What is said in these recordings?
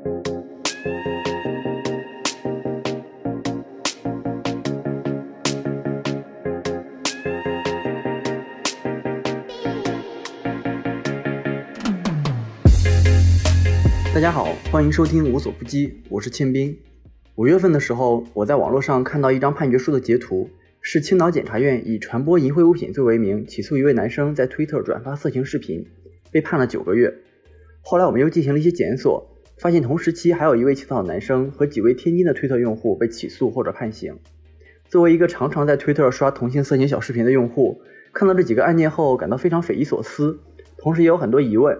大家好，欢迎收听无所不击，我是庆斌。五月份的时候，我在网络上看到一张判决书的截图，是青岛检察院以传播淫秽物品罪为名起诉一位男生在推特转发色情视频，被判了九个月。后来我们又进行了一些检索，发现同时期还有一位青岛男生和几位天津的推特用户被起诉或者判刑。作为一个常常在推特刷同性色情小视频的用户，看到这几个案件后，感到非常匪夷所思，同时也有很多疑问。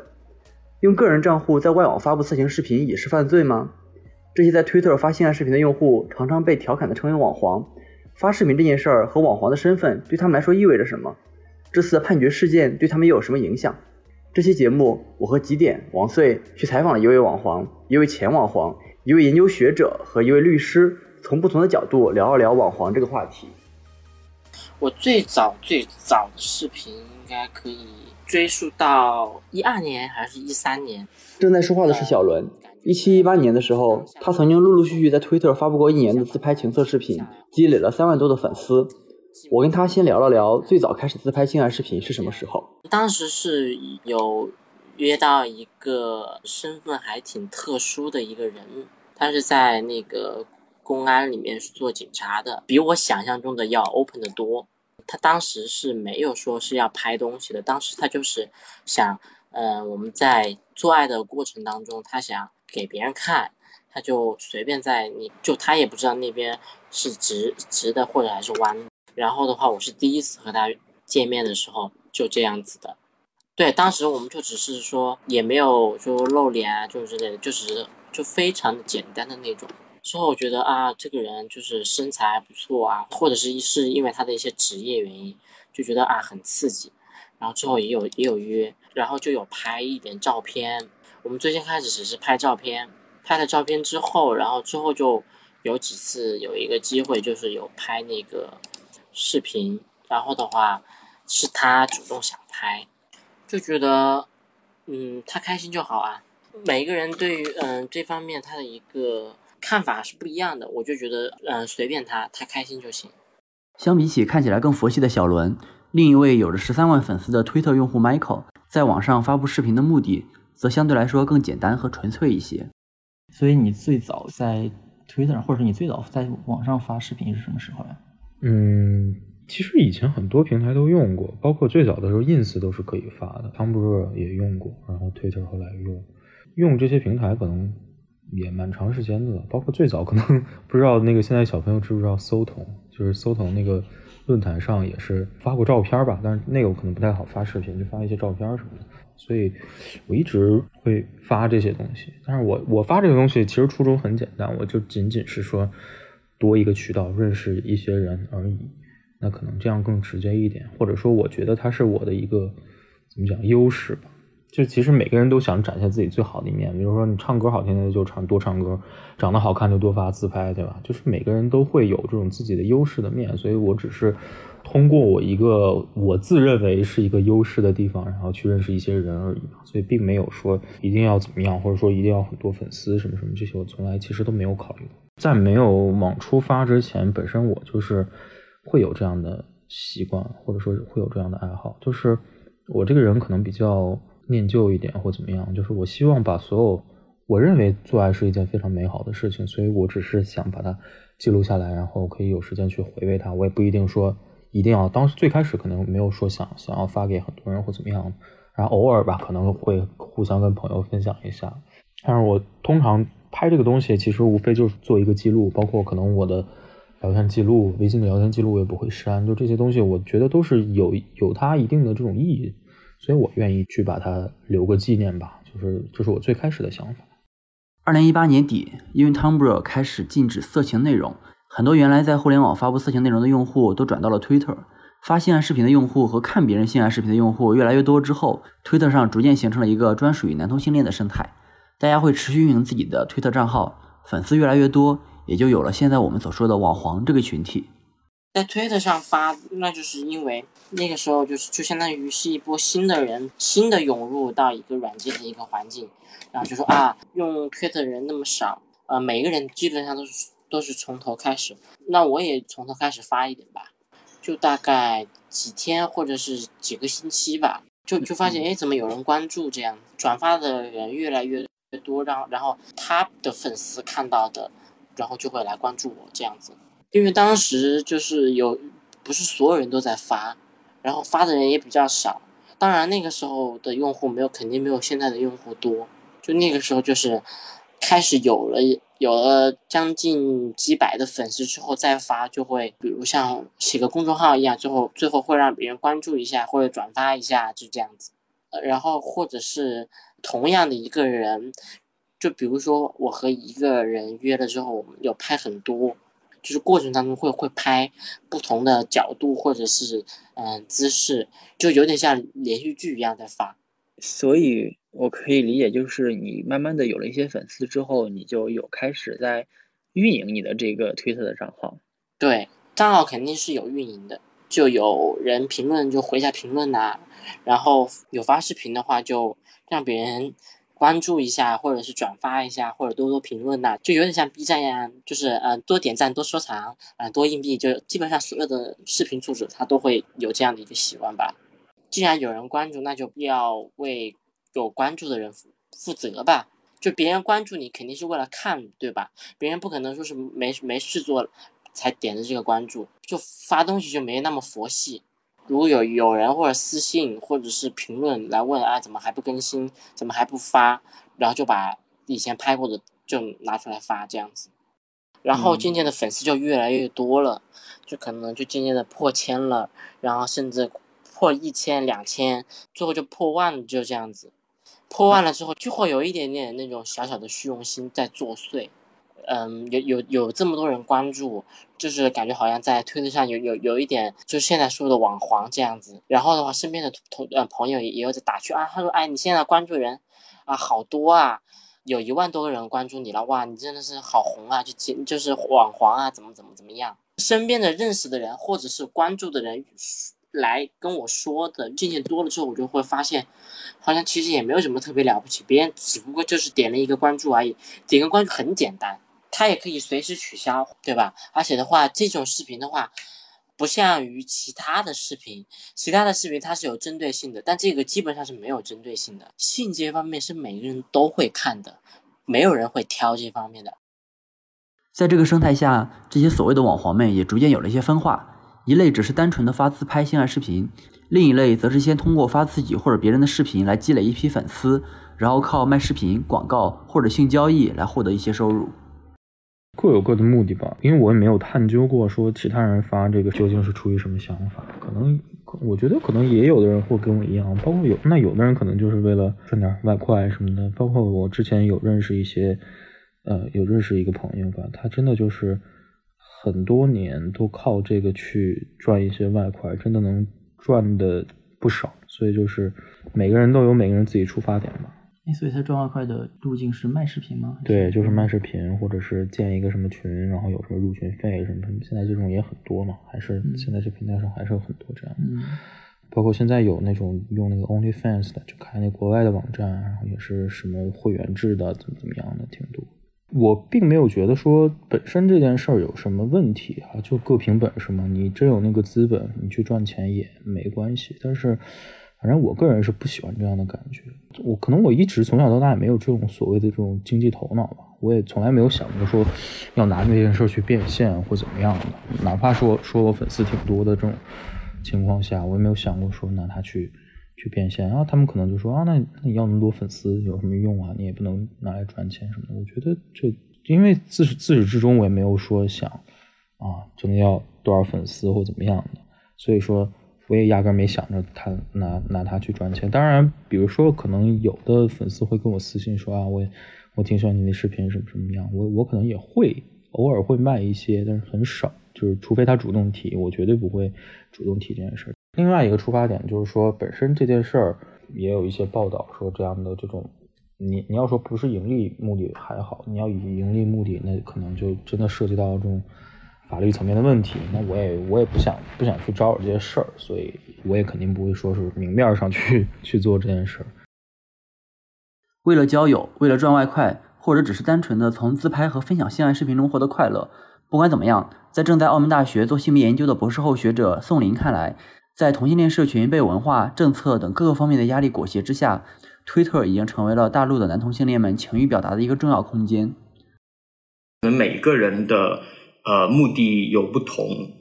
用个人账户在外网发布色情视频也是犯罪吗？这些在推特发性爱视频的用户常常被调侃的称为网黄。发视频这件事儿和网黄的身份对他们来说意味着什么？这次的判决事件对他们又有什么影响？这期节目，我和几点王穗去采访了一位网黄、一位前网黄、一位研究学者和一位律师，从不同的角度聊一聊网黄这个话题。我最早最早的视频应该可以。追溯到一二年还是一三年？正在说话的是小伦。一七一八年的时候，他曾经陆陆续续在推特发布过一年的自拍情色视频，积累了三万多的粉丝。我跟他先聊了聊最早开始自拍性爱视频是什么时候。当时是有约到一个身份还挺特殊的一个人，他是在那个公安里面是做警察的，比我想象中的要 open 的多。他当时是没有说是要拍东西的，当时他就是想，呃，我们在做爱的过程当中，他想给别人看，他就随便在你就他也不知道那边是直直的或者还是弯。然后的话，我是第一次和他见面的时候就这样子的。对，当时我们就只是说也没有说露脸啊，就之类的，就只是就非常的简单的那种。之后我觉得啊，这个人就是身材还不错啊，或者是是因为他的一些职业原因，就觉得啊很刺激。然后之后也有也有约，然后就有拍一点照片。我们最先开始只是拍照片，拍了照片之后，然后之后就有几次有一个机会，就是有拍那个视频。然后的话是他主动想拍，就觉得嗯他开心就好啊。每一个人对于嗯这方面他的一个。看法是不一样的，我就觉得，嗯，随便他，他开心就行。相比起看起来更佛系的小伦，另一位有着十三万粉丝的推特用户 Michael，在网上发布视频的目的，则相对来说更简单和纯粹一些。所以你最早在推特上，或者你最早在网上发视频是什么时候呀？嗯，其实以前很多平台都用过，包括最早的时候，ins 都是可以发的，Tumblr 也用过，然后 Twitter 后来用，用这些平台可能。也蛮长时间的了，包括最早可能不知道那个现在小朋友知不知道搜童，就是搜童那个论坛上也是发过照片吧，但是那个可能不太好发视频，就发一些照片什么的。所以我一直会发这些东西，但是我我发这个东西其实初衷很简单，我就仅仅是说多一个渠道认识一些人而已，那可能这样更直接一点，或者说我觉得它是我的一个怎么讲优势吧。就其实每个人都想展现自己最好的一面，比如说你唱歌好听的就唱多唱歌，长得好看就多发自拍，对吧？就是每个人都会有这种自己的优势的面，所以我只是通过我一个我自认为是一个优势的地方，然后去认识一些人而已。所以并没有说一定要怎么样，或者说一定要很多粉丝什么什么这些，我从来其实都没有考虑过。在没有往出发之前，本身我就是会有这样的习惯，或者说会有这样的爱好，就是我这个人可能比较。念旧一点或怎么样，就是我希望把所有我认为做爱是一件非常美好的事情，所以我只是想把它记录下来，然后可以有时间去回味它。我也不一定说一定要，当时最开始可能没有说想想要发给很多人或怎么样，然后偶尔吧可能会互相跟朋友分享一下。但是我通常拍这个东西，其实无非就是做一个记录，包括可能我的聊天记录、微信的聊天记录我也不会删，就这些东西，我觉得都是有有它一定的这种意义。所以我愿意去把它留个纪念吧，就是这是我最开始的想法。二零一八年底，因为 Tumblr 开始禁止色情内容，很多原来在互联网发布色情内容的用户都转到了 Twitter。发性爱视频的用户和看别人性爱视频的用户越来越多之后，Twitter 上逐渐形成了一个专属于男同性恋的生态。大家会持续运营自己的推特账号，粉丝越来越多，也就有了现在我们所说的网黄这个群体。在推特上发，那就是因为那个时候就是就相当于是一波新的人，新的涌入到一个软件的一个环境，然后就说啊，用推特的人那么少，呃，每个人基本上都是都是从头开始，那我也从头开始发一点吧，就大概几天或者是几个星期吧，就就发现哎，怎么有人关注这样，转发的人越来越多，然后然后他的粉丝看到的，然后就会来关注我这样子。因为当时就是有，不是所有人都在发，然后发的人也比较少。当然那个时候的用户没有，肯定没有现在的用户多。就那个时候就是开始有了有了将近几百的粉丝之后再发，就会比如像写个公众号一样，最后最后会让别人关注一下或者转发一下，就这样子。然后或者是同样的一个人，就比如说我和一个人约了之后，我们有拍很多。就是过程当中会会拍不同的角度或者是嗯姿势，就有点像连续剧一样在发。所以我可以理解，就是你慢慢的有了一些粉丝之后，你就有开始在运营你的这个推特的账号。对，账号肯定是有运营的，就有人评论就回一下评论呐，然后有发视频的话就让别人。关注一下，或者是转发一下，或者多多评论呐，就有点像 B 站一样，就是呃多点赞、多收藏啊、多硬币，就基本上所有的视频主者他都会有这样的一个习惯吧。既然有人关注，那就要为有关注的人负责吧。就别人关注你，肯定是为了看，对吧？别人不可能说是没没事做才点的这个关注，就发东西就没那么佛系。如果有有人或者私信或者是评论来问啊，怎么还不更新，怎么还不发，然后就把以前拍过的就拿出来发这样子，然后渐渐的粉丝就越来越多了，就可能就渐渐的破千了，然后甚至破一千、两千，最后就破万，就这样子。破万了之后，就会有一点点那种小小的虚荣心在作祟。嗯，有有有这么多人关注，就是感觉好像在推特上有有有一点，就是现在说的网黄这样子。然后的话，身边的同呃朋友也也有在打趣啊，他说，哎，你现在关注人啊好多啊，有一万多个人关注你了，哇，你真的是好红啊，就就是网黄啊，怎么怎么怎么样？身边的认识的人或者是关注的人来跟我说的，渐渐多了之后，我就会发现，好像其实也没有什么特别了不起，别人只不过就是点了一个关注而已，点个关注很简单。它也可以随时取消，对吧？而且的话，这种视频的话，不像于其他的视频，其他的视频它是有针对性的，但这个基本上是没有针对性的。性这方面是每个人都会看的，没有人会挑这方面的。在这个生态下，这些所谓的网黄们也逐渐有了一些分化：一类只是单纯的发自拍性爱视频，另一类则是先通过发自己或者别人的视频来积累一批粉丝，然后靠卖视频、广告或者性交易来获得一些收入。各有各的目的吧，因为我也没有探究过说其他人发这个究竟是出于什么想法。可能我觉得可能也有的人会跟我一样，包括有那有的人可能就是为了赚点外快什么的。包括我之前有认识一些，呃，有认识一个朋友吧，他真的就是很多年都靠这个去赚一些外快，真的能赚的不少。所以就是每个人都有每个人自己出发点吧。所以他赚外快的路径是卖视频吗？对，就是卖视频，或者是建一个什么群，然后有什么入群费什么什么。现在这种也很多嘛，还是现在这平台上还是有很多这样。嗯，包括现在有那种用那个 OnlyFans 的，就开那国外的网站，然后也是什么会员制的，怎么怎么样的，挺多。我并没有觉得说本身这件事儿有什么问题啊，就各凭本事嘛。你真有那个资本，你去赚钱也没关系。但是。反正我个人是不喜欢这样的感觉，我可能我一直从小到大也没有这种所谓的这种经济头脑吧，我也从来没有想过说要拿这件事去变现或怎么样的，哪怕说说我粉丝挺多的这种情况下，我也没有想过说拿它去去变现。然后他们可能就说啊，那那你要那么多粉丝有什么用啊？你也不能拿来赚钱什么的。我觉得这因为自始自始至终我也没有说想啊，真的要多少粉丝或怎么样的，所以说。我也压根没想着他拿拿它去赚钱。当然，比如说，可能有的粉丝会跟我私信说啊，我我挺喜欢你的视频，什么什么样。我我可能也会偶尔会卖一些，但是很少。就是除非他主动提，我绝对不会主动提这件事。另外一个出发点就是说，本身这件事儿也有一些报道说这样的这种，你你要说不是盈利目的还好，你要以盈利目的，那可能就真的涉及到这种法律层面的问题，那我也我也不想不想去招惹这些事儿，所以我也肯定不会说是明面上去去做这件事儿。为了交友，为了赚外快，或者只是单纯的从自拍和分享性爱视频中获得快乐，不管怎么样，在正在澳门大学做性别研究的博士后学者宋林看来，在同性恋社群被文化、政策等各个方面的压力裹挟之下，推特已经成为了大陆的男同性恋们情欲表达的一个重要空间。我们每个人的呃目的有不同，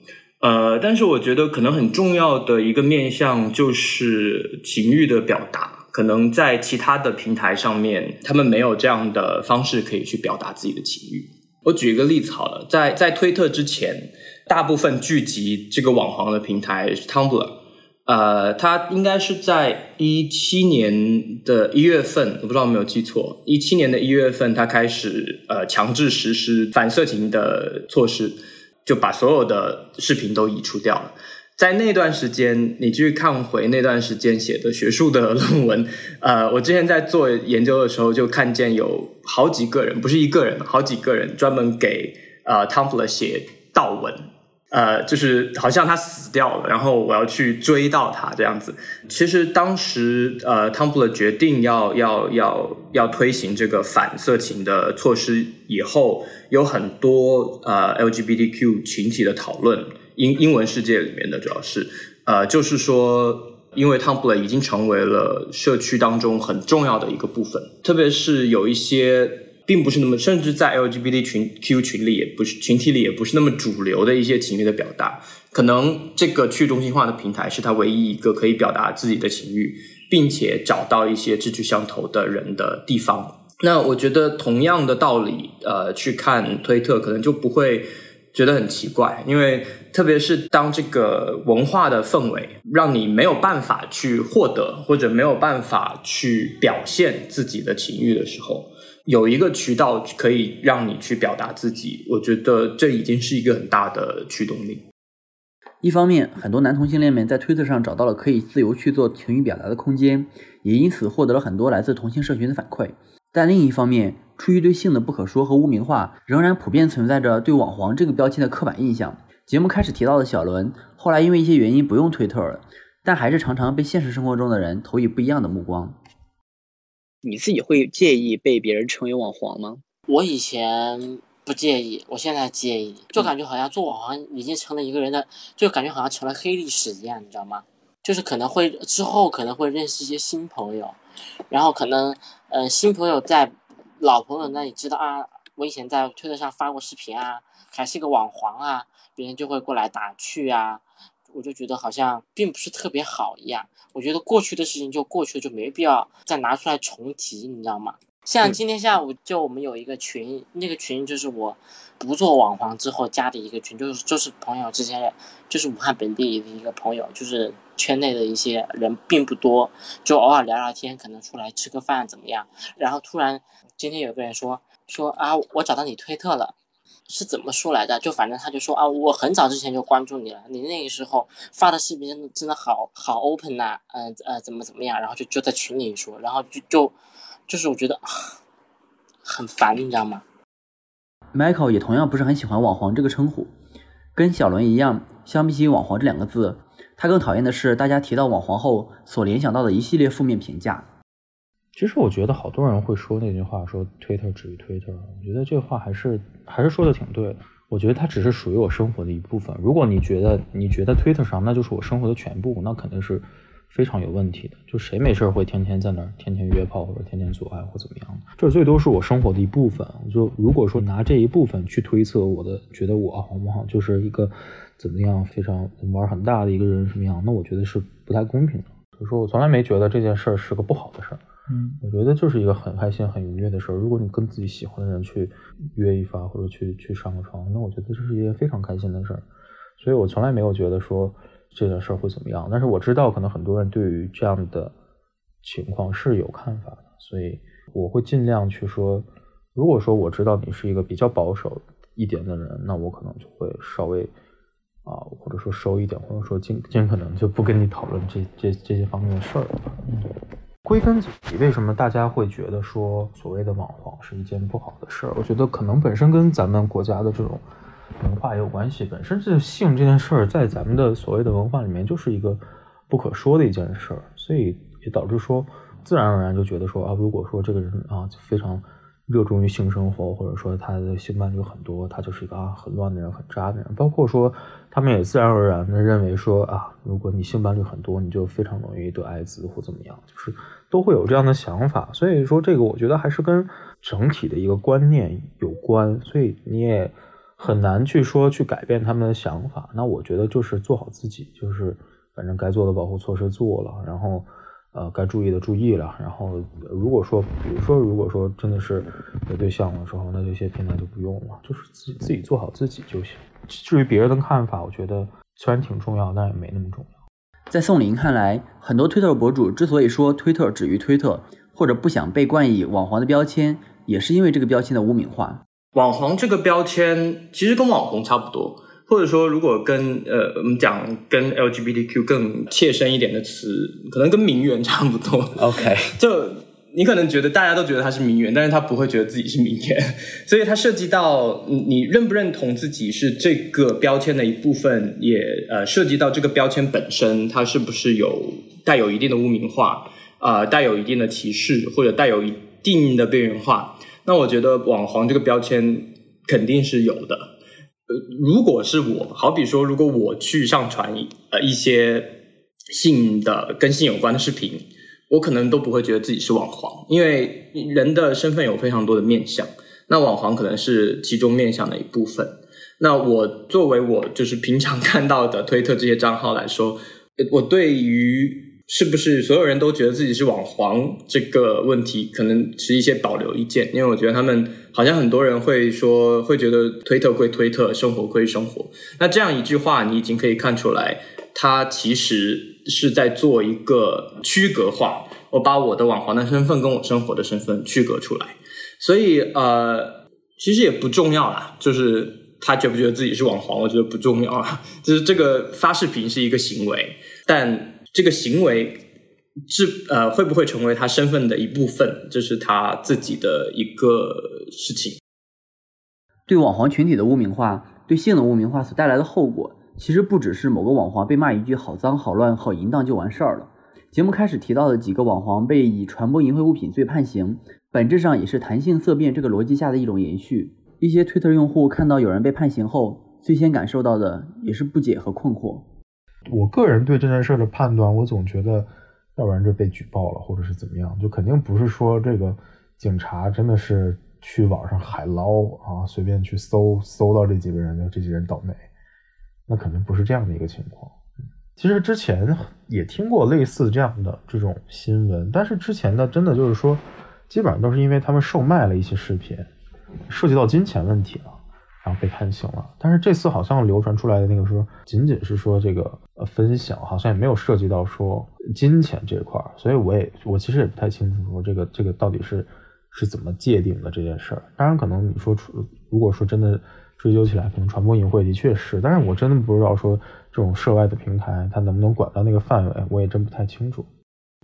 呃，但是我觉得可能很重要的一个面向就是情欲的表达。可能在其他的平台上面，他们没有这样的方式可以去表达自己的情欲。我举一个例子好了，在在推特之前，大部分聚集这个网黄的平台是 Tumblr，呃，他应该是在一七年的一月份，我不知道有没有记错，一七年的一月份，他开始呃强制实施反色情的措施，就把所有的视频都移除掉了。在那段时间，你去看回那段时间写的学术的 论文，呃，我之前在做研究的时候就看见有好几个人，不是一个人，好几个人专门给呃 Tumblr 写悼文，呃，就是好像他死掉了，然后我要去追到他这样子。其实当时呃 Tumblr 决定要要要要推行这个反色情的措施以后，有很多呃 LGBTQ 群体的讨论。英英文世界里面的主要是，呃，就是说，因为 Tumblr 已经成为了社区当中很重要的一个部分，特别是有一些并不是那么，甚至在 LGBT 群 Q 群里也不是群体里也不是那么主流的一些情欲的表达，可能这个去中心化的平台是他唯一一个可以表达自己的情欲，并且找到一些志趣相投的人的地方。那我觉得同样的道理，呃，去看推特可能就不会。觉得很奇怪，因为特别是当这个文化的氛围让你没有办法去获得，或者没有办法去表现自己的情欲的时候，有一个渠道可以让你去表达自己，我觉得这已经是一个很大的驱动力。一方面，很多男同性恋们在推特上找到了可以自由去做情欲表达的空间，也因此获得了很多来自同性社群的反馈。但另一方面，出于对性的不可说和污名化，仍然普遍存在着对“网黄”这个标签的刻板印象。节目开始提到的小伦，后来因为一些原因不用推特了，但还是常常被现实生活中的人投以不一样的目光。你自己会介意被别人称为网黄吗？我以前不介意，我现在介意，就感觉好像做网黄已经成了一个人的，就感觉好像成了黑历史一样，你知道吗？就是可能会之后可能会认识一些新朋友，然后可能。嗯，新朋友在老朋友那里知道啊，我以前在推特上发过视频啊，还是个网黄啊，别人就会过来打趣啊，我就觉得好像并不是特别好一样。我觉得过去的事情就过去了，就没必要再拿出来重提，你知道吗？像今天下午就我们有一个群，那个群就是我不做网黄之后加的一个群，就是就是朋友之间，就是武汉本地的一个朋友，就是。圈内的一些人并不多，就偶尔聊聊天，可能出来吃个饭怎么样？然后突然今天有个人说说啊，我找到你推特了，是怎么说来的？就反正他就说啊，我很早之前就关注你了，你那个时候发的视频真的真的好好 open 呐，嗯呃怎么怎么样？然后就就在群里说，然后就就就是我觉得很烦，你知道吗？Michael 也同样不是很喜欢“网黄”这个称呼，跟小伦一样，相比起“网黄”这两个字。他更讨厌的是大家提到网黄后所联想到的一系列负面评价。其实我觉得好多人会说那句话，说 Twitter 止于 Twitter。我觉得这话还是还是说的挺对的。我觉得它只是属于我生活的一部分。如果你觉得你觉得 Twitter 上那就是我生活的全部，那肯定是非常有问题的。就谁没事会天天在那天天约炮或者天天做爱或怎么样的？这最多是我生活的一部分。就如果说拿这一部分去推测我的，觉得我好不好就是一个。怎么样？非常玩很大的一个人什么样？那我觉得是不太公平的。所以说我从来没觉得这件事儿是个不好的事儿。嗯，我觉得就是一个很开心、很愉悦的事儿。如果你跟自己喜欢的人去约一发，或者去去上个床，那我觉得这是一件非常开心的事儿。所以我从来没有觉得说这件事儿会怎么样。但是我知道，可能很多人对于这样的情况是有看法的。所以我会尽量去说，如果说我知道你是一个比较保守一点的人，那我可能就会稍微。啊，或者说收一点，或者说尽尽可能就不跟你讨论这这这些方面的事儿。嗯，归根结底，为什么大家会觉得说所谓的网黄是一件不好的事儿？我觉得可能本身跟咱们国家的这种文化也有关系。本身这性这件事儿，在咱们的所谓的文化里面，就是一个不可说的一件事儿，所以也导致说，自然而然就觉得说啊，如果说这个人啊非常热衷于性生活，或者说他的性伴侣很多，他就是一个啊很乱的人、很渣的人。包括说，他们也自然而然的认为说啊，如果你性伴侣很多，你就非常容易得艾滋或怎么样，就是都会有这样的想法。所以说，这个我觉得还是跟整体的一个观念有关，所以你也很难去说去改变他们的想法。那我觉得就是做好自己，就是反正该做的保护措施做了，然后。呃，该注意的注意了。然后，如果说，比如说，如果说真的是有对象的时候，那这些平台就不用了，就是自己自己做好自己就行。至于别人的看法，我觉得虽然挺重要，但也没那么重要。在宋林看来，很多推特博主之所以说推特止于推特，或者不想被冠以网黄的标签，也是因为这个标签的污名化。网黄这个标签其实跟网红差不多。或者说，如果跟呃我们讲跟 LGBTQ 更切身一点的词，可能跟名媛差不多。OK，就你可能觉得大家都觉得他是名媛，但是他不会觉得自己是名媛，所以它涉及到你认不认同自己是这个标签的一部分，也呃涉及到这个标签本身，它是不是有带有一定的污名化啊，带有一定的歧视，或者带有一定的边缘化。那我觉得网黄这个标签肯定是有的。呃，如果是我，好比说，如果我去上传呃一些性的跟性有关的视频，我可能都不会觉得自己是网黄，因为人的身份有非常多的面相，那网黄可能是其中面相的一部分。那我作为我就是平常 看到的推特这些账号来说，我对于。是不是所有人都觉得自己是网黄这个问题，可能持一些保留意见，因为我觉得他们好像很多人会说，会觉得推特归推特，生活归生活。那这样一句话，你已经可以看出来，他其实是在做一个区隔化。我把我的网黄的身份跟我生活的身份区隔出来，所以呃，其实也不重要啦，就是他觉不觉得自己是网黄，我觉得不重要啊。就是这个发视频是一个行为，但。这个行为是呃会不会成为他身份的一部分？这是他自己的一个事情。对网黄群体的污名化，对性的污名化所带来的后果，其实不只是某个网黄被骂一句“好脏、好乱、好淫荡”就完事儿了。节目开始提到的几个网黄被以传播淫秽物品罪判刑，本质上也是弹性色变这个逻辑下的一种延续。一些 Twitter 用户看到有人被判刑后，最先感受到的也是不解和困惑。我个人对这件事的判断，我总觉得，要不然就被举报了，或者是怎么样，就肯定不是说这个警察真的是去网上海捞啊，随便去搜搜到这几个人，就这几人倒霉，那肯定不是这样的一个情况。其实之前也听过类似这样的这种新闻，但是之前的真的就是说，基本上都是因为他们售卖了一些视频，涉及到金钱问题了。然后被判刑了，但是这次好像流传出来的那个说，仅仅是说这个呃分享，好像也没有涉及到说金钱这块儿，所以我也我其实也不太清楚说这个这个到底是是怎么界定的这件事儿。当然，可能你说出如果说真的追究起来，可能传播淫秽的确是，但是我真的不知道说这种涉外的平台它能不能管到那个范围，我也真不太清楚。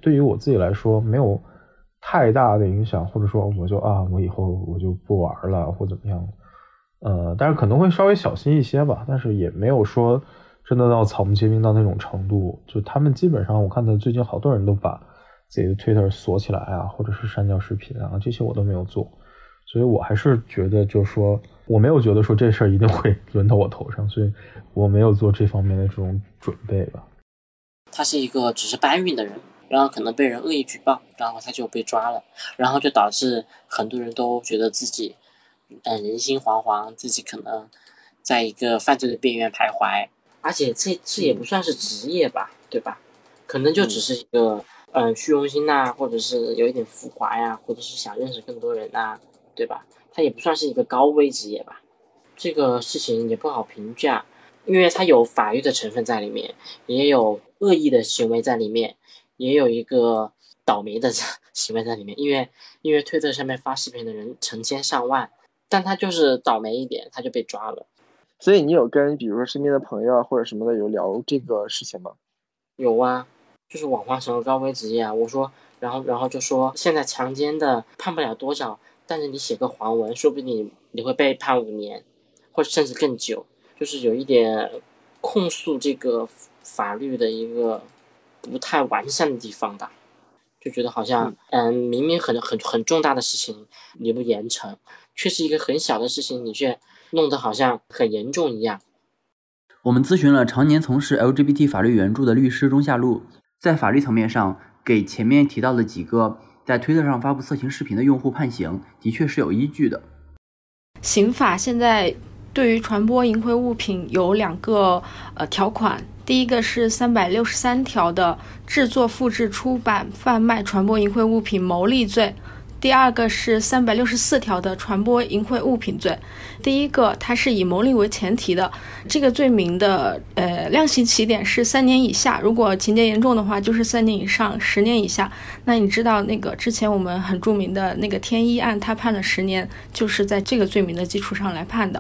对于我自己来说，没有太大的影响，或者说我就啊，我以后我就不玩了或怎么样。呃，但是可能会稍微小心一些吧，但是也没有说真的到草木皆兵到那种程度。就他们基本上，我看到最近好多人都把自己的 Twitter 锁起来啊，或者是删掉视频啊，这些我都没有做。所以我还是觉得，就是说，我没有觉得说这事儿一定会 轮到我头上，所以我没有做这方面的这种准备吧。他是一个只是搬运的人，然后可能被人恶意举报，然后他就被抓了，然后就导致很多人都觉得自己。嗯，人心惶惶，自己可能在一个犯罪的边缘徘徊，而且这这也不算是职业吧，对吧？可能就只是一个嗯虚荣心呐，或者是有一点浮华呀，或者是想认识更多人呐，对吧？他也不算是一个高危职业吧。这个事情也不好评价，因为他有法律的成分在里面，也有恶意的行为在里面，也有一个倒霉的 行为在里面，因为因为推特上面发视频的人成千上万。但他就是倒霉一点，他就被抓了。所以你有跟比如说身边的朋友啊或者什么的有聊这个事情吗？有啊，就是网黄成了高危职业啊。我说，然后然后就说现在强奸的判不了多少，但是你写个黄文，说不定你会被判五年，或者甚至更久，就是有一点控诉这个法律的一个不太完善的地方吧。就觉得好像，嗯，明明很很很重大的事情你不严惩，却是一个很小的事情，你却弄得好像很严重一样。我们咨询了常年从事 LGBT 法律援助的律师钟夏露，在法律层面上，给前面提到的几个在推特上发布色情视频的用户判刑，的确是有依据的。刑法现在对于传播淫秽物品有两个呃条款。第一个是三百六十三条的制作、复制、出版、贩卖、传播淫秽物品牟利罪，第二个是三百六十四条的传播淫秽物品罪。第一个，它是以牟利为前提的，这个罪名的呃量刑起点是三年以下，如果情节严重的话，就是三年以上，十年以下。那你知道那个之前我们很著名的那个天一案，他判了十年，就是在这个罪名的基础上来判的。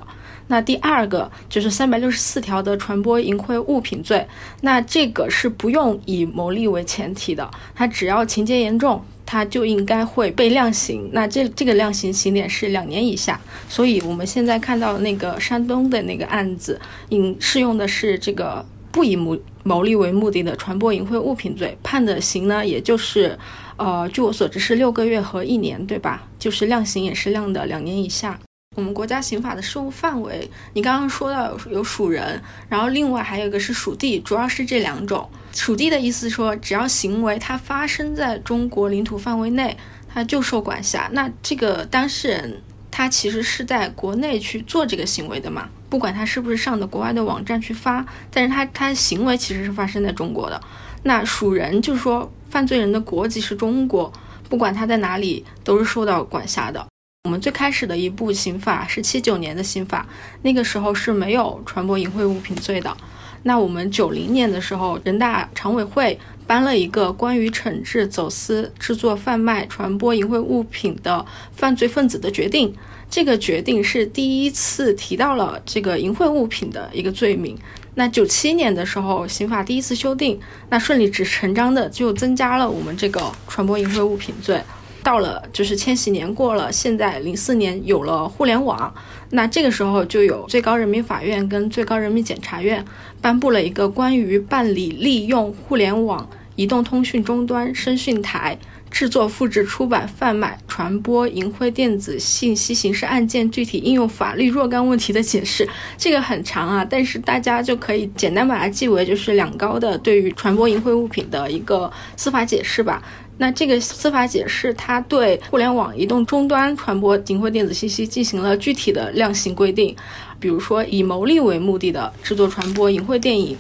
那第二个就是三百六十四条的传播淫秽物品罪，那这个是不用以牟利为前提的，它只要情节严重，他就应该会被量刑。那这这个量刑刑点是两年以下，所以我们现在看到那个山东的那个案子，应适用的是这个不以牟牟利为目的的传播淫秽物品罪，判的刑呢，也就是，呃，据我所知是六个月和一年，对吧？就是量刑也是量的两年以下。我们国家刑法的适用范围，你刚刚说到有属人，然后另外还有一个是属地，主要是这两种。属地的意思说，只要行为它发生在中国领土范围内，它就受管辖。那这个当事人他其实是在国内去做这个行为的嘛，不管他是不是上的国外的网站去发，但是他他行为其实是发生在中国的。那属人就是说，犯罪人的国籍是中国，不管他在哪里都是受到管辖的。我们最开始的一部刑法是七九年的刑法，那个时候是没有传播淫秽物品罪的。那我们九零年的时候，人大常委会颁了一个关于惩治走私、制作、贩卖、传播淫秽物品的犯罪分子的决定。这个决定是第一次提到了这个淫秽物品的一个罪名。那九七年的时候，刑法第一次修订，那顺理成章的就增加了我们这个传播淫秽物品罪。到了就是千禧年过了，现在零四年有了互联网，那这个时候就有最高人民法院跟最高人民检察院颁布了一个关于办理利用互联网、移动通讯终端、声讯台制作、复制、出版、贩卖、传播淫秽电子信息刑事案件具体应用法律若干问题的解释。这个很长啊，但是大家就可以简单把它记为就是两高的对于传播淫秽物品的一个司法解释吧。那这个司法解释，它对互联网移动终端传播淫秽电子信息进行了具体的量刑规定，比如说以牟利为目的的制作、传播淫秽电影、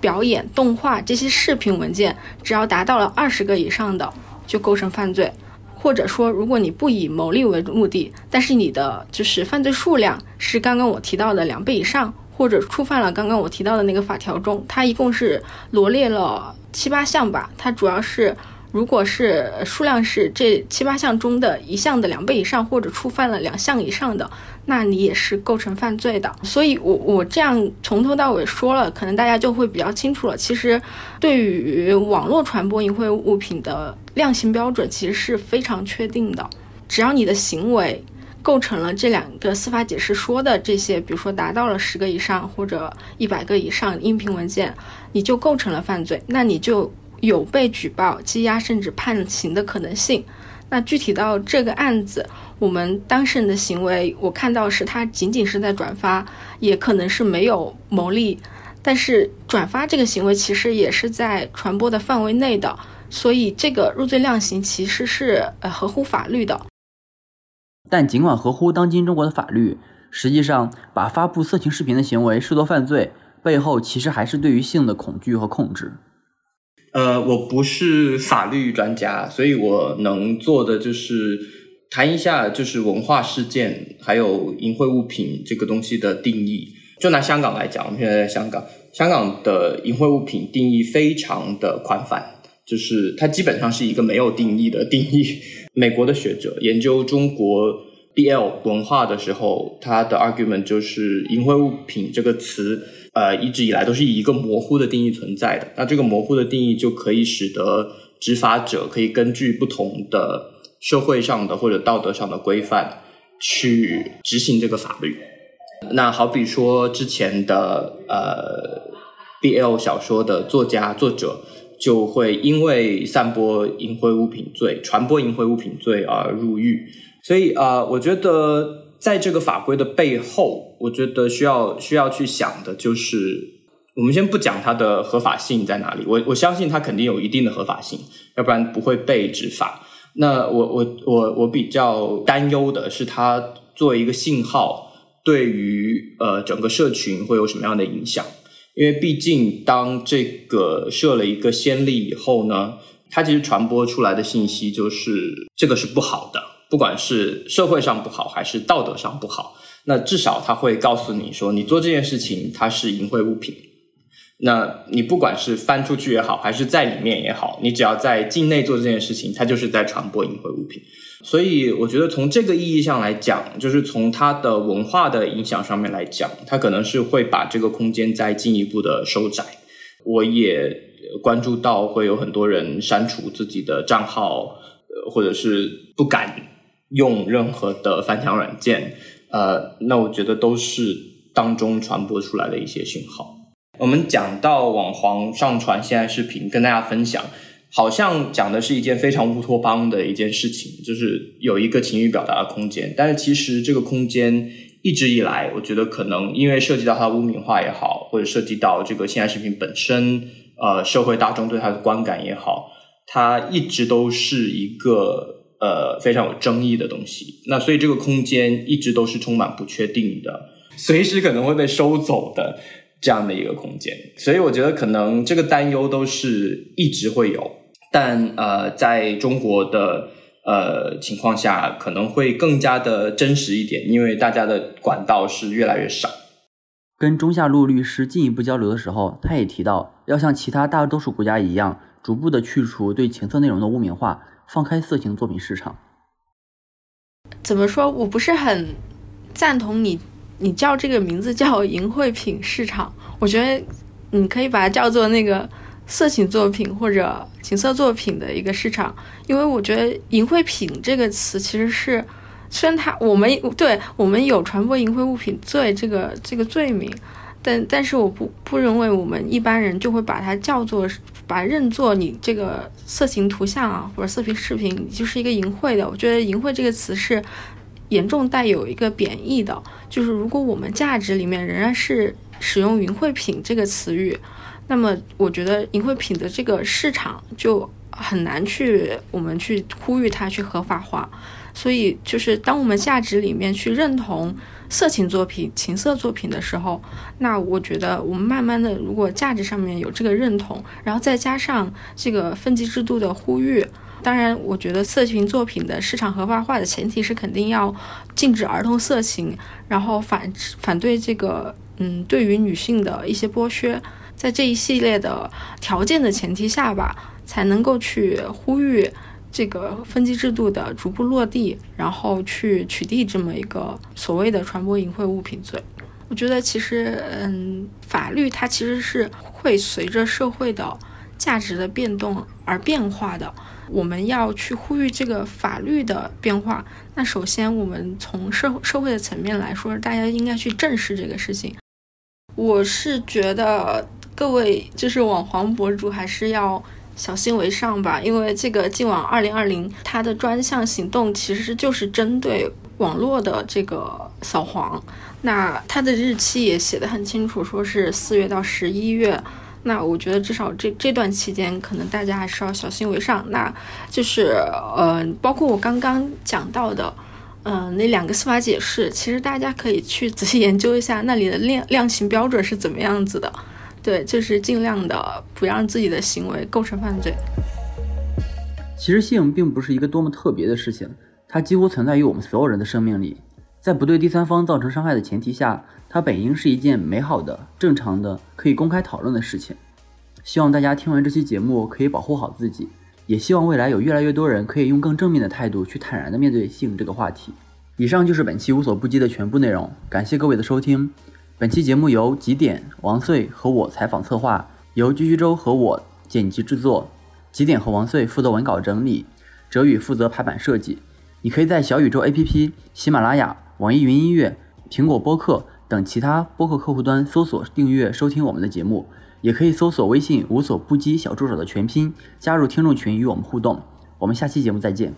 表演、动画这些视频文件，只要达到了二十个以上的，就构成犯罪；或者说，如果你不以牟利为目的，但是你的就是犯罪数量是刚刚我提到的两倍以上，或者触犯了刚刚我提到的那个法条中，它一共是罗列了七八项吧，它主要是。如果是数量是这七八项中的一项的两倍以上，或者触犯了两项以上的，那你也是构成犯罪的。所以，我我这样从头到尾说了，可能大家就会比较清楚了。其实，对于网络传播淫秽物品的量刑标准，其实是非常确定的。只要你的行为构成了这两个司法解释说的这些，比如说达到了十个以上或者一百个以上音频文件，你就构成了犯罪，那你就。有被举报、羁押甚至判刑的可能性。那具体到这个案子，我们当事人的行为，我看到是他仅仅是在转发，也可能是没有牟利。但是转发这个行为其实也是在传播的范围内的，所以这个入罪量刑其实是呃合乎法律的。但尽管合乎当今中国的法律，实际上把发布色情视频的行为视作犯罪，背后其实还是对于性的恐惧和控制。呃，我不是法律专家，所以我能做的就是谈一下，就是文化事件还有淫秽物品这个东西的定义。就拿香港来讲，我们现在在香港，香港的淫秽物品定义非常的宽泛，就是它基本上是一个没有定义的定义。美国的学者研究中国 BL 文化的时候，他的 argument 就是淫秽物品这个词。呃，一直以来都是以一个模糊的定义存在的。那这个模糊的定义就可以使得执法者可以根据不同的社会上的或者道德上的规范去执行这个法律。那好比说之前的呃 BL 小说的作家作者就会因为散播淫秽物品罪、传播淫秽物品罪而入狱。所以呃，我觉得在这个法规的背后，我觉得需要需要去想的就是，我们先不讲它的合法性在哪里，我我相信它肯定有一定的合法性，要不然不会被执法。那我我我我比较担忧的是，它作为一个信号，对于呃整个社群会有什么样的影响？因为毕竟当这个设了一个先例以后呢，它其实传播出来的信息就是这个是不好的，不管是社会上不好还是道德上不好，那至少它会告诉你说，你做这件事情它是淫秽物品。那你不管是翻出去也好，还是在里面也好，你只要在境内做这件事情，它就是在传播淫秽物品。所以我觉得从这个意义上来讲，就是从它的文化的影响上面来讲，它可能是会把这个空间再进一步的收窄。我也关注到会有很多人删除自己的账号，或者是不敢用任何的翻墙软件。呃，那我觉得都是当中传播出来的一些信号。我们讲到网黄上传现在视频跟大家分享，好像讲的是一件非常乌托邦的一件事情，就是有一个情欲表达的空间。但是其实这个空间一直以来，我觉得可能因为涉及到它的污名化也好，或者涉及到这个现在视频本身，呃，社会大众对它的观感也好，它一直都是一个呃非常有争议的东西。那所以这个空间一直都是充满不确定的，随时可能会被收走的。这样的一个空间，所以我觉得可能这个担忧都是一直会有，但呃，在中国的呃情况下，可能会更加的真实一点，因为大家的管道是越来越少。跟中下路律师进一步交流的时候，他也提到，要像其他大多数国家一样，逐步的去除对情色内容的污名化，放开色情作品市场。怎么说？我不是很赞同你。你叫这个名字叫 淫秽品市场，我觉得你可以把它叫做那个色情作品或者情色作品的一个市场，因为我觉得淫秽品这个词其实是，虽然它我们对我们有传播淫秽物品罪这个这个罪名，但但是我不不认为我们一般人就会把它叫做把它认作你这个色情图像啊或者色情视频就是一个淫秽的，我觉得淫秽这个词是。严重带有一个贬义的，就是如果我们价值里面仍然是使用“淫秽品”这个词语，那么我觉得淫秽品的这个市场就很难去我们去呼吁它去合法化。所以，就是当我们价值里面去认同色情作品、情色作品的时候，那我觉得我们慢慢的，如果价值上面有这个认同，然后再加上这个分级制度的呼吁。当然，我觉得色情作品的市场合法化的前提是肯定要禁止儿童色情，然后反反对这个嗯对于女性的一些剥削，在这一系列的条件的前提下吧，才能够去呼吁这个分级制度的逐步落地，然后去取缔这么一个所谓的传播淫秽物品罪。我觉得其实嗯，法律它其实是会随着社会的价值的变动而变化的。我们要去呼吁这个法律的变化，那首先我们从社社会的层面来说，大家应该去正视这个事情。我是觉得各位就是网黄博主还是要小心为上吧，因为这个净网二零二零它的专项行动其实就是针对网络的这个扫黄，那它的日期也写的很清楚，说是四月到十一月。那我觉得至少这这段期间，可能大家还是要小心为上。那就是，呃，包括我刚刚讲到的，嗯，那两个司法解释，其实大家可以去仔细研究一下那里的量量刑标准是怎么样子的。对，就是尽量的不让自己的行为构成犯罪。其实性并不是一个多么特别的事情，它几乎存在于我们所有人的生命里。在不对第三方造成伤害的前提下，它本应是一件美好的、正常的、可以公开讨论的事情。希望大家听完这期节目可以保护好自己，也希望未来有越来越多人可以用更正面的态度去坦然的面对性这个话题。以上就是本期无所不击的全部内容，感谢各位的收听。本期节目由极点王穗和我采访策划，由居居周和我剪辑制作。极点和王穗负责文稿整理，哲宇负责排版设计。你可以在小宇宙 APP、喜马拉雅。网易云音乐、苹果播客等其他播客客户端搜索订阅收听我们的节目，也可以搜索微信“无所不击小助手”的全拼，加入听众群与我们互动。我们下期节目再见。